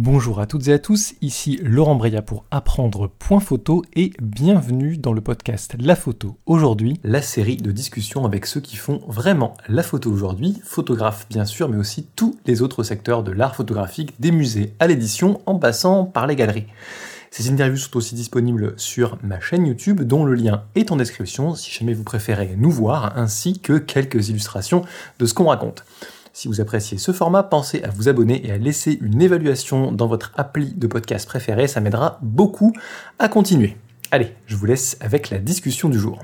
Bonjour à toutes et à tous, ici Laurent Breya pour apprendre point photo et bienvenue dans le podcast La photo aujourd'hui, la série de discussions avec ceux qui font vraiment la photo aujourd'hui, photographes bien sûr, mais aussi tous les autres secteurs de l'art photographique, des musées à l'édition en passant par les galeries. Ces interviews sont aussi disponibles sur ma chaîne YouTube dont le lien est en description si jamais vous préférez nous voir, ainsi que quelques illustrations de ce qu'on raconte. Si vous appréciez ce format, pensez à vous abonner et à laisser une évaluation dans votre appli de podcast préféré, ça m'aidera beaucoup à continuer. Allez, je vous laisse avec la discussion du jour.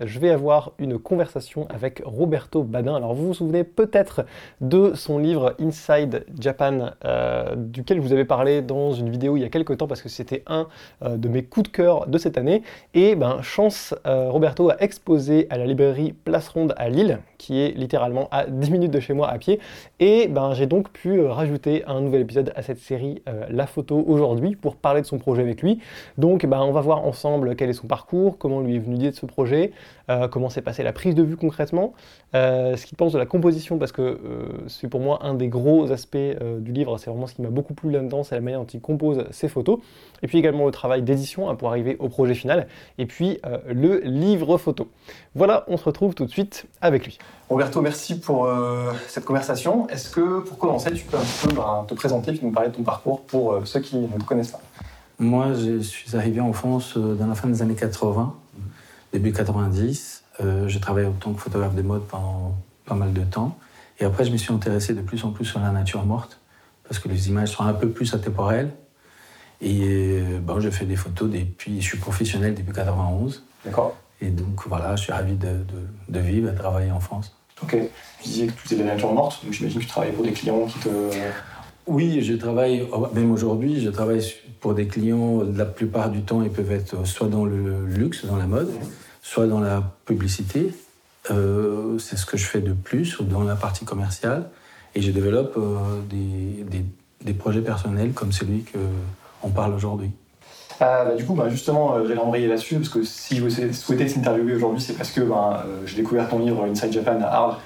Je vais avoir une conversation avec Roberto Badin. Alors vous vous souvenez peut-être de son livre Inside Japan, euh, duquel je vous avais parlé dans une vidéo il y a quelques temps parce que c'était un euh, de mes coups de cœur de cette année. Et ben chance, euh, Roberto a exposé à la librairie Place Ronde à Lille, qui est littéralement à 10 minutes de chez moi à pied. Et ben j'ai donc pu rajouter un nouvel épisode à cette série La photo aujourd'hui pour parler de son projet avec lui. Donc ben, on va voir ensemble quel est son parcours, comment lui est venu l'idée de ce projet. Euh, comment s'est passée la prise de vue concrètement, euh, ce qu'il pense de la composition, parce que euh, c'est pour moi un des gros aspects du livre, c'est vraiment ce qui m'a beaucoup plu là-dedans, c'est la manière dont il compose ses photos, et puis également le travail d'édition hein, pour arriver au projet final, et puis le livre photo. Voilà, on se retrouve tout de suite avec lui. Roberto, merci pour cette conversation. Est-ce que pour commencer, tu peux un peu ben, te présenter et nous parler de ton parcours pour ceux qui ne te connaissent pas? Moi, je suis arrivé en France dans la fin des années 80 début 90. Euh, j'ai travaillé en tant que photographe de mode pendant pas mal de temps. Et après, je me suis intéressé de plus en plus sur la nature morte, parce que les images sont un peu plus intemporelles. Et euh, bon, je fais des photos depuis, je suis professionnel depuis 91. D'accord. Et donc voilà, je suis ravi de, de, vivre et de travailler en France. Ok. Tu disais que tu étais de la nature morte, donc j'imagine que tu travailles pour des clients qui te. Oui, je travaille, même aujourd'hui, je travaille pour des clients, la plupart du temps, ils peuvent être soit dans le luxe, dans la mode, soit dans la publicité. Euh, c'est ce que je fais de plus, dans la partie commerciale. Et je développe euh, des, projets personnels comme celui qu'on parle aujourd'hui. Ah, bah, du coup, bah, justement, euh, j'allais embrayer là-dessus, parce que si je souhaitais t'interviewer aujourd'hui, c'est parce que bah, j'ai découvert ton livre Inside Japan à Arles,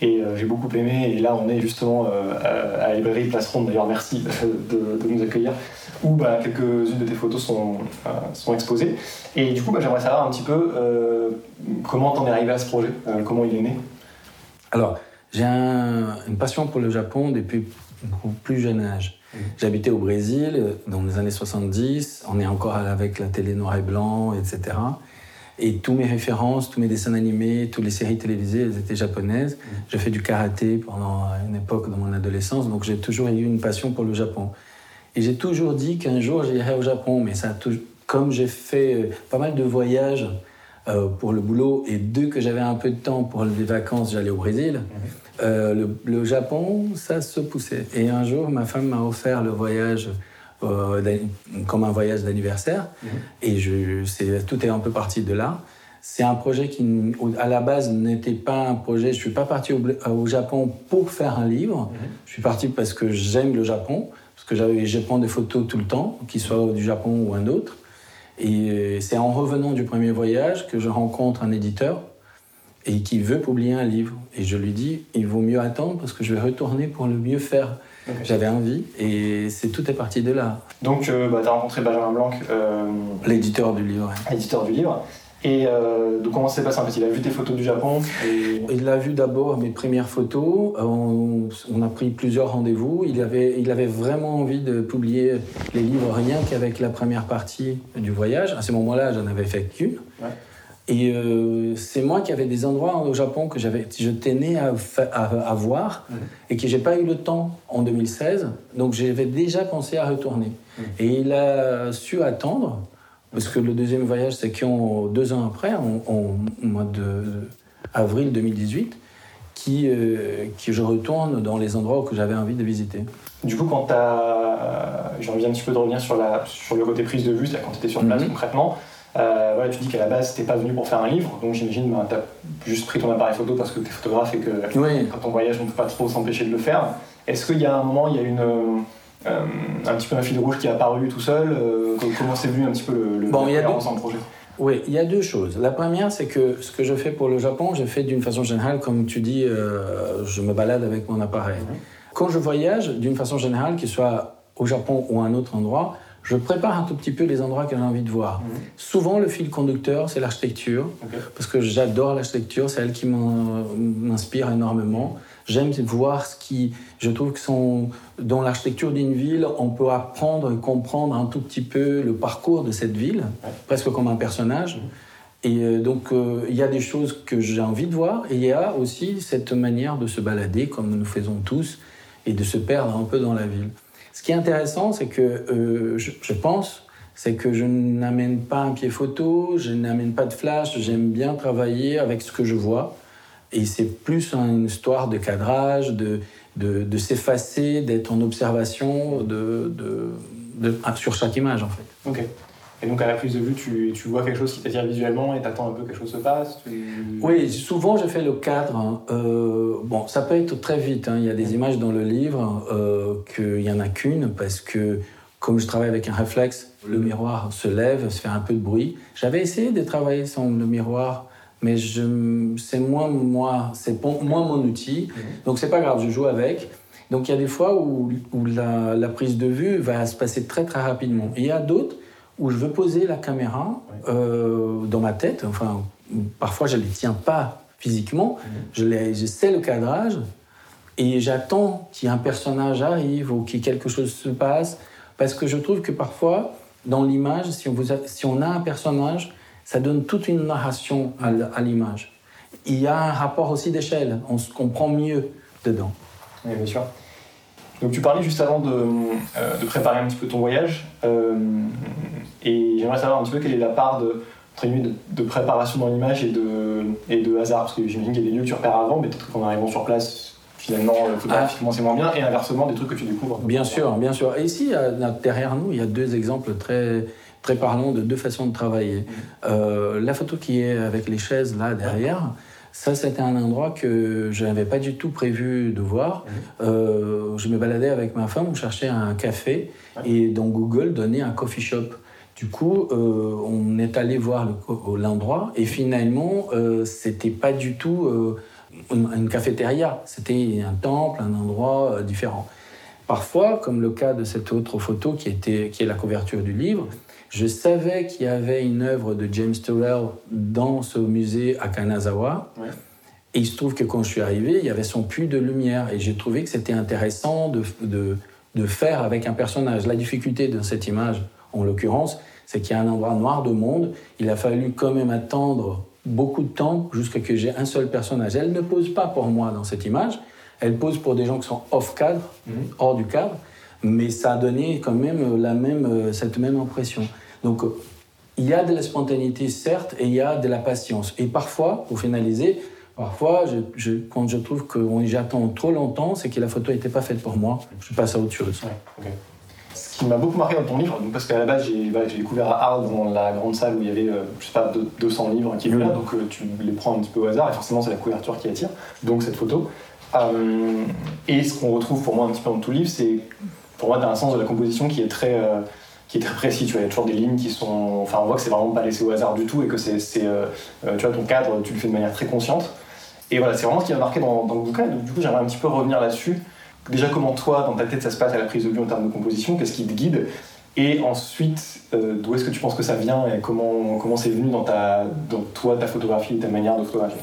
et j'ai beaucoup aimé. Et là, on est justement à la librairie Place Ronde, d'ailleurs, merci de, de, nous accueillir où bah, quelques-unes de tes photos sont, euh, sont exposées. Et du coup, bah, j'aimerais savoir un petit peu euh, comment t'en es arrivé à ce projet, euh, comment il est né? Alors, j'ai une passion pour le Japon depuis mon plus jeune âge. Mmh. J'habitais au Brésil dans les années 70, on est encore avec la télé noir et blanc, etc. Et tous mes références, tous mes dessins animés, toutes les séries télévisées, elles étaient japonaises. Mmh. J'ai fait du karaté pendant une époque dans mon adolescence, donc j'ai toujours eu une passion pour le Japon. Et j'ai toujours dit qu'un jour j'irai au Japon, mais ça comme j'ai fait euh, pas mal de voyages euh, pour le boulot et deux que j'avais un peu de temps pour les vacances, j'allais au Brésil. Mhm. Euh, le, Japon, ça se poussait. Et un jour, ma femme m'a offert le voyage comme un voyage d'anniversaire. Mhm. Et je, tout est un peu parti de là. C'est un projet qui, à la base, n'était pas un projet. Je suis pas parti au, Japon pour faire un livre. Mhm. Je suis parti parce que j'aime le Japon que je prends des photos tout le temps, qu'ils soient du Japon ou un autre. Et euh, c'est en revenant du premier voyage que je rencontre un éditeur et qui veut publier un livre. Et je lui dis, il vaut mieux attendre parce que je vais retourner pour le mieux faire. J'avais envie et c'est tout est parti de là. Donc, euh, bah, tu as rencontré Benjamin Blanc, euh, l'éditeur du livre. L'éditeur du livre. Et euh, donc comment s'est passé en fait? Il a vu tes photos du Japon Il a vu d'abord mes premières photos. Euh, on, a pris plusieurs rendez-vous. Il avait, il avait vraiment envie de publier les livres rien qu'avec la première partie du voyage. À ce moment-là, j'en avais fait qu'une. Et euh, c'est moi qui avais des endroits au Japon que j'avais, je tenais à, à, voir et que j'ai pas eu le temps en 2016. Donc j'avais déjà pensé à retourner. Et il a su attendre. Parce que le deuxième voyage, c'est qu'en deux ans après, en, mois de avril 2018, qui, euh, qui je retourne dans les endroits que j'avais envie de visiter. Du coup, quand tu as. J'ai envie un petit peu de revenir sur, la, sur le côté prise de vue, c'est-à-dire quand tu étais sur place mhm. concrètement. Euh, voilà, tu dis qu'à la base, tu pas venu pour faire un livre, donc j'imagine que ben, tu as juste pris ton appareil photo parce que tu es photographe et que quand on voyage, on ne peut pas trop s'empêcher de le faire. Est-ce qu'il y a un moment, il y a une euh, un petit peu un fil rouge qui est apparu tout seul euh, Comment c'est venu un petit peu le, le bon, il y a deux, projet? Oui, il y a deux choses. La première, c'est que ce que je fais pour le Japon, je fais d'une façon générale, comme tu dis, je me balade avec mon appareil. Quand je voyage, d'une façon générale, qu'il soit au Japon ou à un autre endroit, je prépare un tout petit peu les endroits que j'ai envie de voir. Souvent, le fil conducteur, c'est l'architecture, parce que j'adore l'architecture, c'est elle qui m'inspire énormément. J'aime voir ce qui, je trouve que sont, dans l'architecture d'une ville, on peut apprendre et comprendre un tout petit peu le parcours de cette ville, presque comme un personnage. Mhm. Et euh, donc, euh, il y a des choses que j'ai envie de voir, et il y a aussi cette manière de se balader, comme nous faisons tous, et de se perdre un peu dans la ville. Ce qui est intéressant, c'est que euh, je, pense, c'est que je n'amène pas un pied photo, je n'amène pas de flash, j'aime bien travailler avec ce que je vois. Et c'est plus une histoire de cadrage, de, de, s'effacer, d'être en observation de, de, sur chaque image en fait. Et donc à la prise de vue, tu, tu vois quelque chose qui t'attire visuellement et t'attends un peu que quelque chose se passe Oui, souvent je fais le cadre. Hein. Euh, bon, ça peut être très vite. Hein. Il y a des images dans le livre euh, qu'il n'y en a qu'une parce que comme je travaille avec un réflexe, le miroir se lève, se fait un peu de bruit. J'avais essayé de travailler sans le miroir mais c'est moins moi, c'est moins mon outil. Donc c'est pas grave, je joue avec. Donc il y a des fois où, où la, la, prise de vue va se passer très très rapidement. Et il y a d'autres où je veux poser la caméra euh, dans ma tête. Enfin, parfois je ne les tiens pas physiquement. Mhm. Je, les, je sais le cadrage et j'attends qu'il y ait un personnage arrive ou qu'il quelque chose se passe. Parce que je trouve que parfois, dans l'image, si, si on a un personnage, ça donne toute une narration à l'image. Il y a un rapport aussi d'échelle, on se comprend mieux dedans. Oui, bien sûr. Donc tu parlais juste avant de, euh, de préparer un petit peu ton voyage, euh, et j'aimerais savoir un petit peu quelle est la part de, de, de préparation dans l'image et de, et de hasard, parce que j'imagine qu'il y a des lieux que tu repères avant, mais peut-être qu'en arrivant sur place, finalement, euh, photographiquement, c'est moins bien, et inversement, des trucs que tu découvres. Bien sûr, bien sûr. Et ici, derrière nous, il y a deux exemples très, très parlons de deux façons de travailler. Euh, la photo qui est avec les chaises là derrière, ça c'était un endroit que je n'avais pas du tout prévu de voir. Euh, je me baladais avec ma femme, on cherchait un café et dans Google donnait un coffee shop. Du coup, euh, on est allé voir l'endroit et finalement, c'était pas du tout une cafétéria, c'était un temple, un endroit différent. Parfois, comme le cas de cette autre photo qui, était, qui est la couverture du livre, je savais qu'il y avait une œuvre de James Turrell dans ce musée à Kanazawa. Et il se trouve que quand je suis arrivé, il y avait son puits de lumière. Et j'ai trouvé que c'était intéressant de, de, de, faire avec un personnage. La difficulté de cette image, en l'occurrence, c'est qu'il y a un endroit noir de monde. Il a fallu quand même attendre beaucoup de temps jusqu'à que j'ai un seul personnage. Elle ne pose pas pour moi dans cette image. Elle pose pour des gens qui sont off cadre, mhm. hors du cadre mais ça a donné quand même, la même euh, cette même impression. Donc, il y a de la spontanéité, certes, et il y a de la patience. Et parfois, pour finaliser, parfois, je, quand je trouve que j'attends trop longtemps, c'est que la photo n'était pas faite pour moi. Je passe à autre chose. Ce qui m'a beaucoup marqué dans ton livre, parce qu'à la base, j'ai découvert à Arles, dans la grande salle où il y avait, euh, je sais pas, 200 livres qui étaient là, donc euh, tu les prends un petit peu au hasard, et forcément, c'est la couverture qui attire, donc cette photo. et ce qu'on retrouve pour moi un petit peu dans tout le livre, c'est pour moi, tu as un sens de la composition qui est très, euh, qui est très précis. Tu vois, il y a toujours des lignes qui sont. Enfin, on voit que c'est vraiment pas laissé au hasard du tout et que c'est, euh, euh, tu vois, ton cadre, tu le fais de manière très consciente. Et voilà, c'est vraiment ce qui m'a marqué dans, dans, le bouquin. Donc, du coup, j'aimerais un petit peu revenir là-dessus. Déjà, comment toi, dans ta tête, ça se passe à la prise de vue en termes de composition? Qu'est-ce qui te guide? Et ensuite, d'où est-ce que tu penses que ça vient et comment, comment c'est venu dans, ta, dans toi, ta photographie, ta manière de photographier?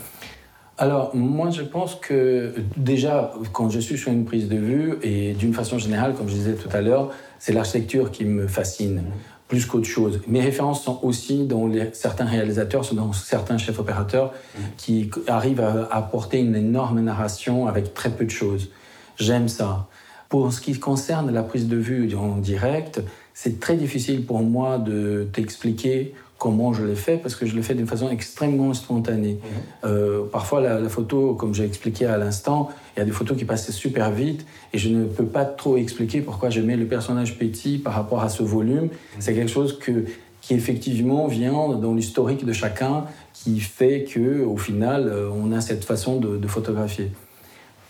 Alors, moi, je pense que déjà, quand je suis sur une prise de vue, et d'une façon générale, comme je disais tout à l'heure, c'est l'architecture qui me fascine plus qu'autre chose. Mes références sont aussi dans certains réalisateurs, dans certains chefs opérateurs qui arrivent à apporter une énorme narration avec très peu de choses. J'aime ça. Pour ce qui concerne la prise de vue en direct, c'est très difficile pour moi de t'expliquer comment je l'ai fait, parce que je l'ai fait d'une façon extrêmement spontanée. Mhm. Euh, parfois, la, photo, comme j'ai expliqué à l'instant, il y a des photos qui passaient super vite, et je ne peux pas trop expliquer pourquoi je mets le personnage petit par rapport à ce volume. Mhm. C'est quelque chose que, qui effectivement vient dans l'historique de chacun, qui fait que, au final, euh, on a cette façon de, photographier.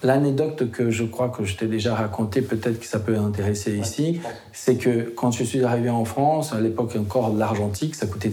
L'anecdote que je crois que je t'ai déjà racontée, peut-être que ça peut intéresser ici, c'est que quand je suis arrivé en France, à l'époque encore de l'argentique, ça coûtait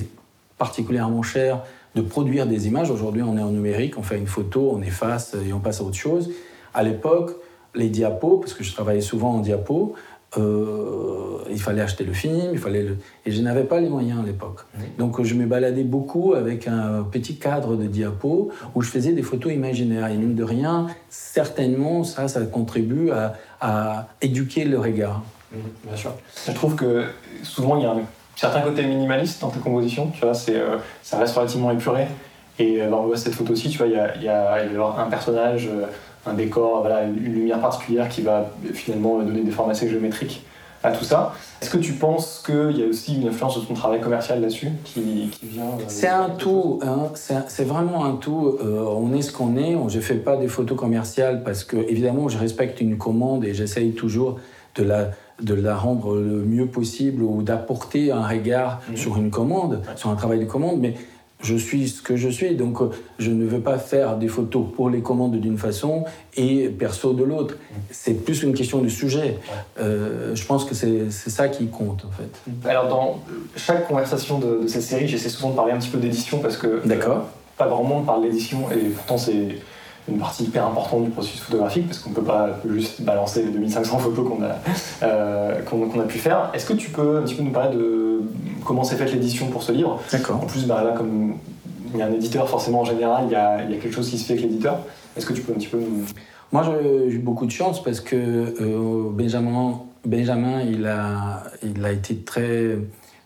particulièrement cher de produire des images. Aujourd'hui, on est en numérique, on fait une photo, on efface et on passe à autre chose. À l'époque, les diapos, parce que je travaillais souvent en diapos, euh, il fallait acheter le film, il fallait le... et je n'avais pas les moyens à l'époque. Donc je me baladais beaucoup avec un petit cadre de diapos où je faisais des photos imaginaires. Et mine de rien, certainement, ça, ça contribue à, à éduquer le regard. Bien sûr. Je trouve que souvent il y a un certain côté minimaliste dans tes compositions. Tu vois, c'est, euh, ça reste relativement épuré. Et euh, on voit cette photo aussi, tu vois, il y a, il y a, un personnage un décor, voilà, une lumière particulière qui va finalement donner des formes assez géométriques à tout ça. Est-ce que tu penses qu'il y a aussi une influence de ton travail commercial là-dessus qui, vient euh, C'est un tout, hein, c'est vraiment un tout. Euh, on est ce qu'on est. Je ne fais pas des photos commerciales parce que, évidemment, je respecte une commande et j'essaye toujours de la, de la rendre le mieux possible ou d'apporter un regard mhm. sur une commande, sur un travail de commande. Mais je suis ce que je suis, donc euh, je ne veux pas faire des photos pour les commandes d'une façon et perso de l'autre. C'est plus une question de sujet. Euh, je pense que c'est ça qui compte en fait. Alors dans chaque conversation de, cette série, j'essaie souvent de parler un petit peu d'édition parce que euh, pas grand monde parle d'édition et pourtant c'est une partie hyper importante du processus photographique parce qu'on ne peut pas juste balancer les 2500 photos qu'on a, qu'on a pu faire. Est-ce que tu peux un petit peu nous parler de comment s'est faite l'édition pour ce livre? D'accord. En plus, bah, là, comme il y a un éditeur, forcément, en général, il y a, y a quelque chose qui se fait avec l'éditeur. Est-ce que tu peux un petit peu nous... Moi, j'ai eu beaucoup de chance parce que euh, Benjamin, Benjamin il, a, il a été très,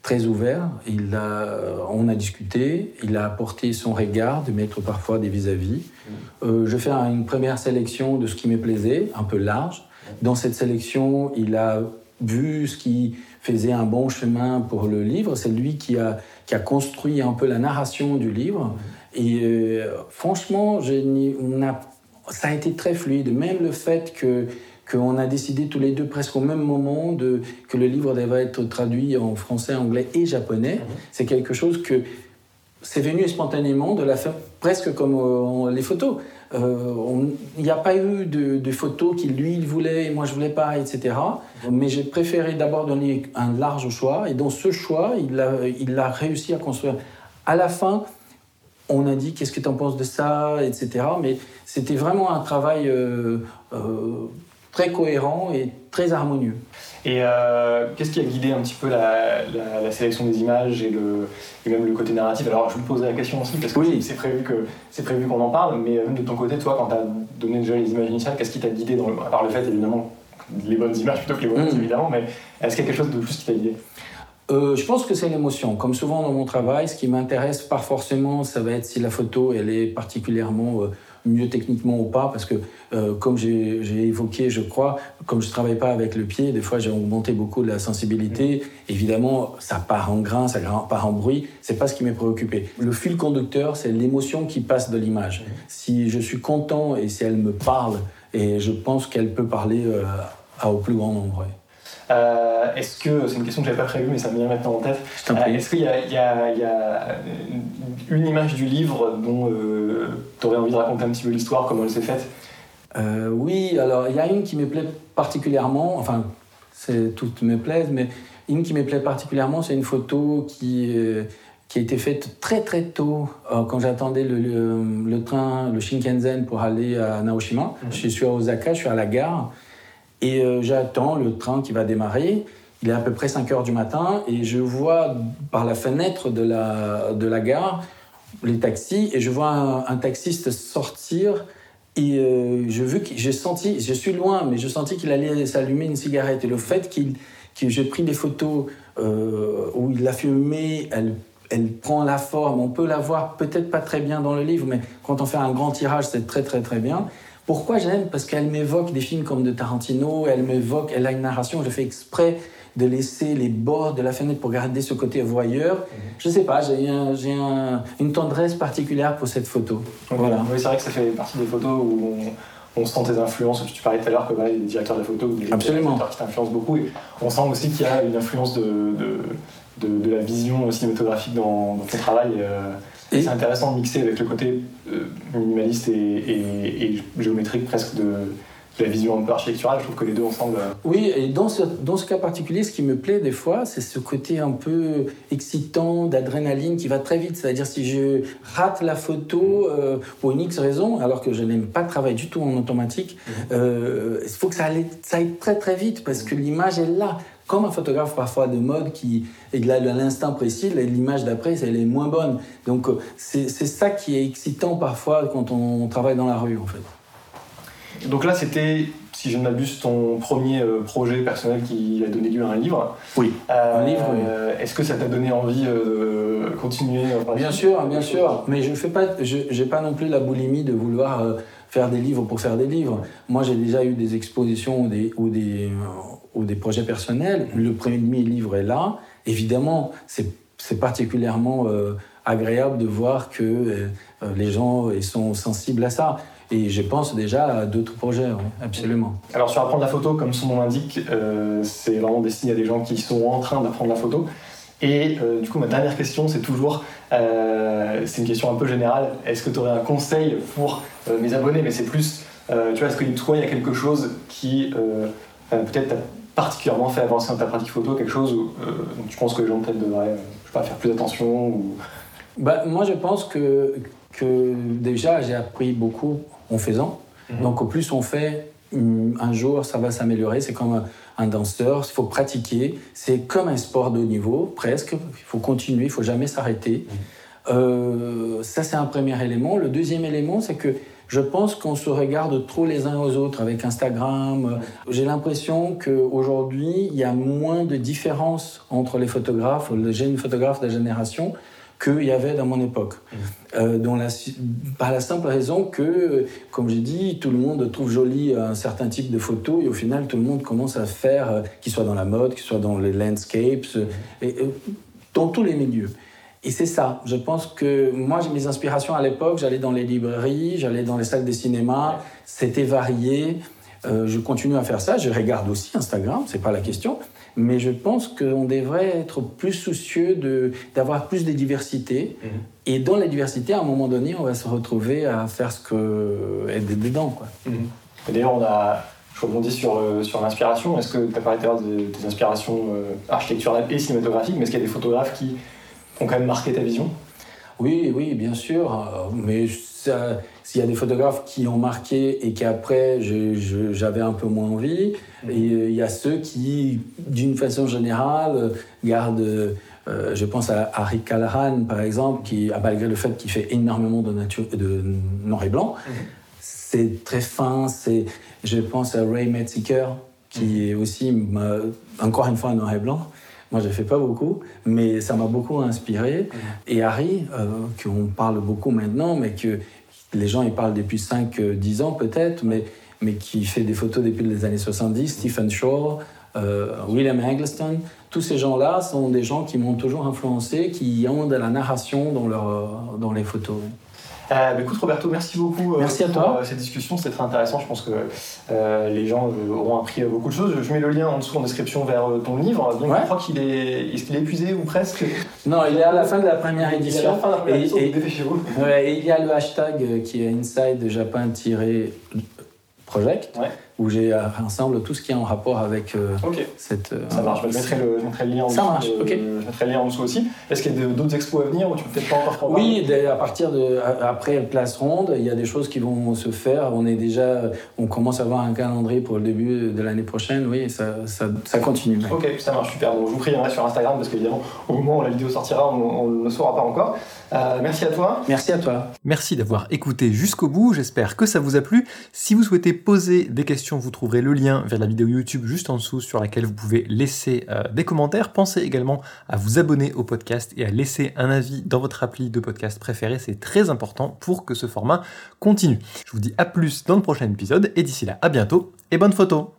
très ouvert. Il a, on a discuté, il a apporté son regard de mettre parfois des vis-à-vis. Euh, je fais une première sélection de ce qui me plaisait, un peu large. Dans cette sélection, il a vu ce qui faisait un bon chemin pour le livre. C'est lui qui a, qui a construit un peu la narration du livre. Et euh, franchement, on a, ça a été très fluide. Même le fait que qu'on a décidé tous les deux presque au même moment de, que le livre devait être traduit en français, anglais et japonais, c'est quelque chose que c'est venu spontanément de la fin, presque comme euh, les photos. Euh, il n'y a pas eu de, photos qu'il lui il voulait et moi je voulais pas, etc. Mais j'ai préféré d'abord donner un large choix et dans ce choix, il a, il a réussi à construire. À la fin, on a dit qu'est-ce que tu en penses de ça, etc. Mais c'était vraiment un travail euh, très cohérent et très harmonieux. Et euh, qu'est-ce qui a guidé un petit peu la, sélection des images et, le, même le côté narratif? Alors, je vous poser la question aussi, parce que oui. c'est prévu prévu qu'on en parle, mais de ton côté, toi, quand tu as donné déjà les images initiales, qu'est-ce qui t'a guidé, dans à part le fait, évidemment, les bonnes images plutôt que les mauvaises, mm. évidemment, mais est-ce qu'il y a quelque chose de plus qui t'a guidé? Euh, je pense que c'est l'émotion. Comme souvent dans mon travail, ce qui m'intéresse pas forcément, ça va être si la photo elle est particulièrement euh, mieux techniquement ou pas, parce que euh, comme j'ai évoqué, je crois, comme je ne travaille pas avec le pied, des fois j'ai augmenté beaucoup la sensibilité. Évidemment, ça part en grain, ça part en bruit. C'est pas ce qui m'est préoccupé. Le fil conducteur, c'est l'émotion qui passe de l'image. Si je suis content et si elle me parle, et je pense qu'elle peut parler euh, au plus grand nombre. Euh, est-ce que, c'est une question que j'avais pas prévue, mais ça me vient maintenant en tête. est-ce qu'il y, y, a une image du livre dont tu aurais envie de raconter un petit peu l'histoire, comment elle s'est faite? Euh, oui, alors il y a une qui me plaît particulièrement, enfin, toutes me plaisent, mais une qui me plaît particulièrement, c'est une photo qui, euh, qui a été faite très très tôt, euh, quand j'attendais le, le, train, le Shinkansen pour aller à Naoshima. Mhm. Je suis à Osaka, je suis à la gare, et j'attends le train qui va démarrer. Il est à peu près 5 heures du matin, et je vois par la fenêtre de la, de la gare les taxis, et je vois un, un taxiste sortir et euh, je veux j'ai senti, je suis loin, mais je sentis qu'il allait s'allumer une cigarette. Et le fait qu'il, que j'ai pris des photos euh, où il a fumé, elle, elle prend la forme. On peut la voir peut-être pas très bien dans le livre, mais quand on fait un grand tirage, c'est très très très bien. Pourquoi j'aime? Parce qu'elle m'évoque des films comme de Tarantino, elle m'évoque, elle a une narration, je fais exprès de laisser les bords de la fenêtre pour garder ce côté voyeur. Mhm. Je sais pas, j'ai une tendresse particulière pour cette photo. Voilà. Oui, c'est vrai que ça fait partie des photos où on, sent tes influences. Tu parlais tout à l'heure que voilà, les directeurs de photos ou des Absolument. qui t'influencent beaucoup. Et on sent aussi qu'il y a une influence de, de, de, la vision cinématographique dans, ton travail. Euh, et c'est intéressant de mixer avec le côté euh, minimaliste et, et, géométrique presque de, la vision un peu architecturale. Je trouve que les deux ensemble. Euh, oui, et dans ce, dans ce cas particulier, ce qui me plaît des fois, c'est ce côté un peu excitant, d'adrénaline qui va très vite. C'est-à-dire, si je rate la photo euh, pour une X raison, alors que je n'aime pas travailler du tout en automatique, euh, il faut que ça aille, ça aille très très vite parce que l'image est là comme un photographe parfois de mode qui est là à l'instant précis, l'image d'après, elle est moins bonne. Donc c'est ça qui est excitant parfois quand on travaille dans la rue en fait. Donc là, c'était, si je ne m'abuse, ton premier euh, projet personnel qui a donné lieu à un livre. Oui. Euh, un livre. Est-ce que ça t'a donné envie euh, de continuer Bien sûr, bien sûr. Mais je fais pas, je pas non plus la boulimie de vouloir faire des livres pour faire des livres. Moi, j'ai déjà eu des expositions ou des, ou des, ou des projets personnels. Le premier livre est là. Évidemment, c'est particulièrement agréable de voir que les gens sont sensibles à ça. Et je pense déjà à d'autres projets, oui, absolument. Alors sur apprendre la photo, comme son nom l'indique, euh, c'est vraiment destiné à des gens qui sont en train d'apprendre la photo. Et euh, du coup, ma dernière question, c'est toujours, euh, c'est une question un peu générale, est-ce que tu aurais un conseil pour mes abonnés? Mais c'est plus, tu vois, est-ce que toi, il y a quelque chose qui peut-être particulièrement fait avancer dans ta pratique photo, quelque chose où tu penses que les gens peut-être devraient, je sais pas, faire plus attention ou... bah, Moi, je pense que, que déjà, j'ai appris beaucoup en faisant. Mhm. Donc, au plus on fait, hum, un jour, ça va s'améliorer. C'est comme un, danseur, il faut pratiquer. C'est comme un sport de haut niveau, presque. Il faut continuer, il faut jamais s'arrêter. Mhm. Euh, ça, c'est un premier élément. Le deuxième élément, c'est que je pense qu'on se regarde trop les uns aux autres avec Instagram. J'ai l'impression qu'aujourd'hui, il y a moins de différence entre les photographes, les jeunes photographes de la génération, qu'il y avait dans mon époque. Mmh. Euh, la, par la simple raison que, comme j'ai dit, tout le monde trouve joli un certain type de photo et au final, tout le monde commence à faire, euh, qu'il soit dans la mode, qu'il soit dans les landscapes, mmh. dans tous les milieux. Et c'est ça. Je pense que moi, j'ai mes inspirations à l'époque. J'allais dans les librairies, j'allais dans les salles de cinéma. C'était varié. Euh, je continue à faire ça. Je regarde aussi Instagram, c'est pas la question. Mais je pense qu'on devrait être plus soucieux d'avoir plus de diversité. Mhm. Et dans la diversité, à un moment donné, on va se retrouver à faire ce que être dedans. Quoi. Mhm. D'ailleurs, on a, je rebondis sur, euh, sur l'inspiration. Est-ce que tu as parlé des, des inspirations euh, architecturales et cinématographiques, mais est-ce qu'il y a des photographes qui ont quand même marqué ta vision? Oui, oui, bien sûr. Mais s'il y a des photographes qui ont marqué et qu'après j'avais un peu moins envie, mm. et il y a ceux qui, d'une façon générale, gardent. Euh, je pense à Harry Callahan, par exemple, qui, malgré le fait qu'il fait énormément de, nature, de noir et blanc, mm. c'est très fin. C'est, je pense à Ray Metzger, qui mm. est aussi, encore une fois, noir et blanc. Moi, je ne fais pas beaucoup, mais ça m'a beaucoup inspiré. Et Harry, euh, qu'on parle beaucoup maintenant, mais que les gens ils parlent depuis 5-10 ans peut-être, mais, mais qui fait des photos depuis les années 70, Stephen Shaw, euh, William Eggleston, tous ces gens-là sont des gens qui m'ont toujours influencé, qui ont de la narration dans, leur, dans les photos. Euh, bah, écoute Roberto, merci beaucoup euh, merci à toi. pour cette discussion, c'était très intéressant. Je pense que les gens auront appris beaucoup de choses. Je mets le lien en dessous en description vers ton livre. Donc, Je crois qu'il est, est, est épuisé ou presque? Non, il est à la fin de la première édition. Il à la fin de la première édition, et, et, il y a le hashtag qui est inside Japan-project où j'ai euh, ensemble tout ce qui est en rapport avec euh, cette. Euh, ça marche, je mettrai, le, je mettrai le lien en ça dessous. Marche. Je mettrai le lien en dessous aussi. Est-ce qu'il y a d'autres expos à venir ou tu peux peut-être pas encore Oui, à partir de. Après Place Ronde, il y a des choses qui vont se faire. On est déjà. On commence à avoir un calendrier pour le début de l'année prochaine. Oui, ça, ça, ça continue. Ok, ça marche super. Donc je vous prierai sur Instagram parce qu'évidemment, au moment où la vidéo sortira, on ne le saura pas encore. merci à toi. Merci à toi. Merci d'avoir écouté jusqu'au bout. J'espère que ça vous a plu. Si vous souhaitez poser des questions, vous trouverez le lien vers la vidéo YouTube juste en dessous sur laquelle vous pouvez laisser euh, des commentaires. Pensez également à vous abonner au podcast et à laisser un avis dans votre appli de podcast préféré. C'est très important pour que ce format continue. Je vous dis à plus dans le prochain épisode et d'ici là, à bientôt et bonne photo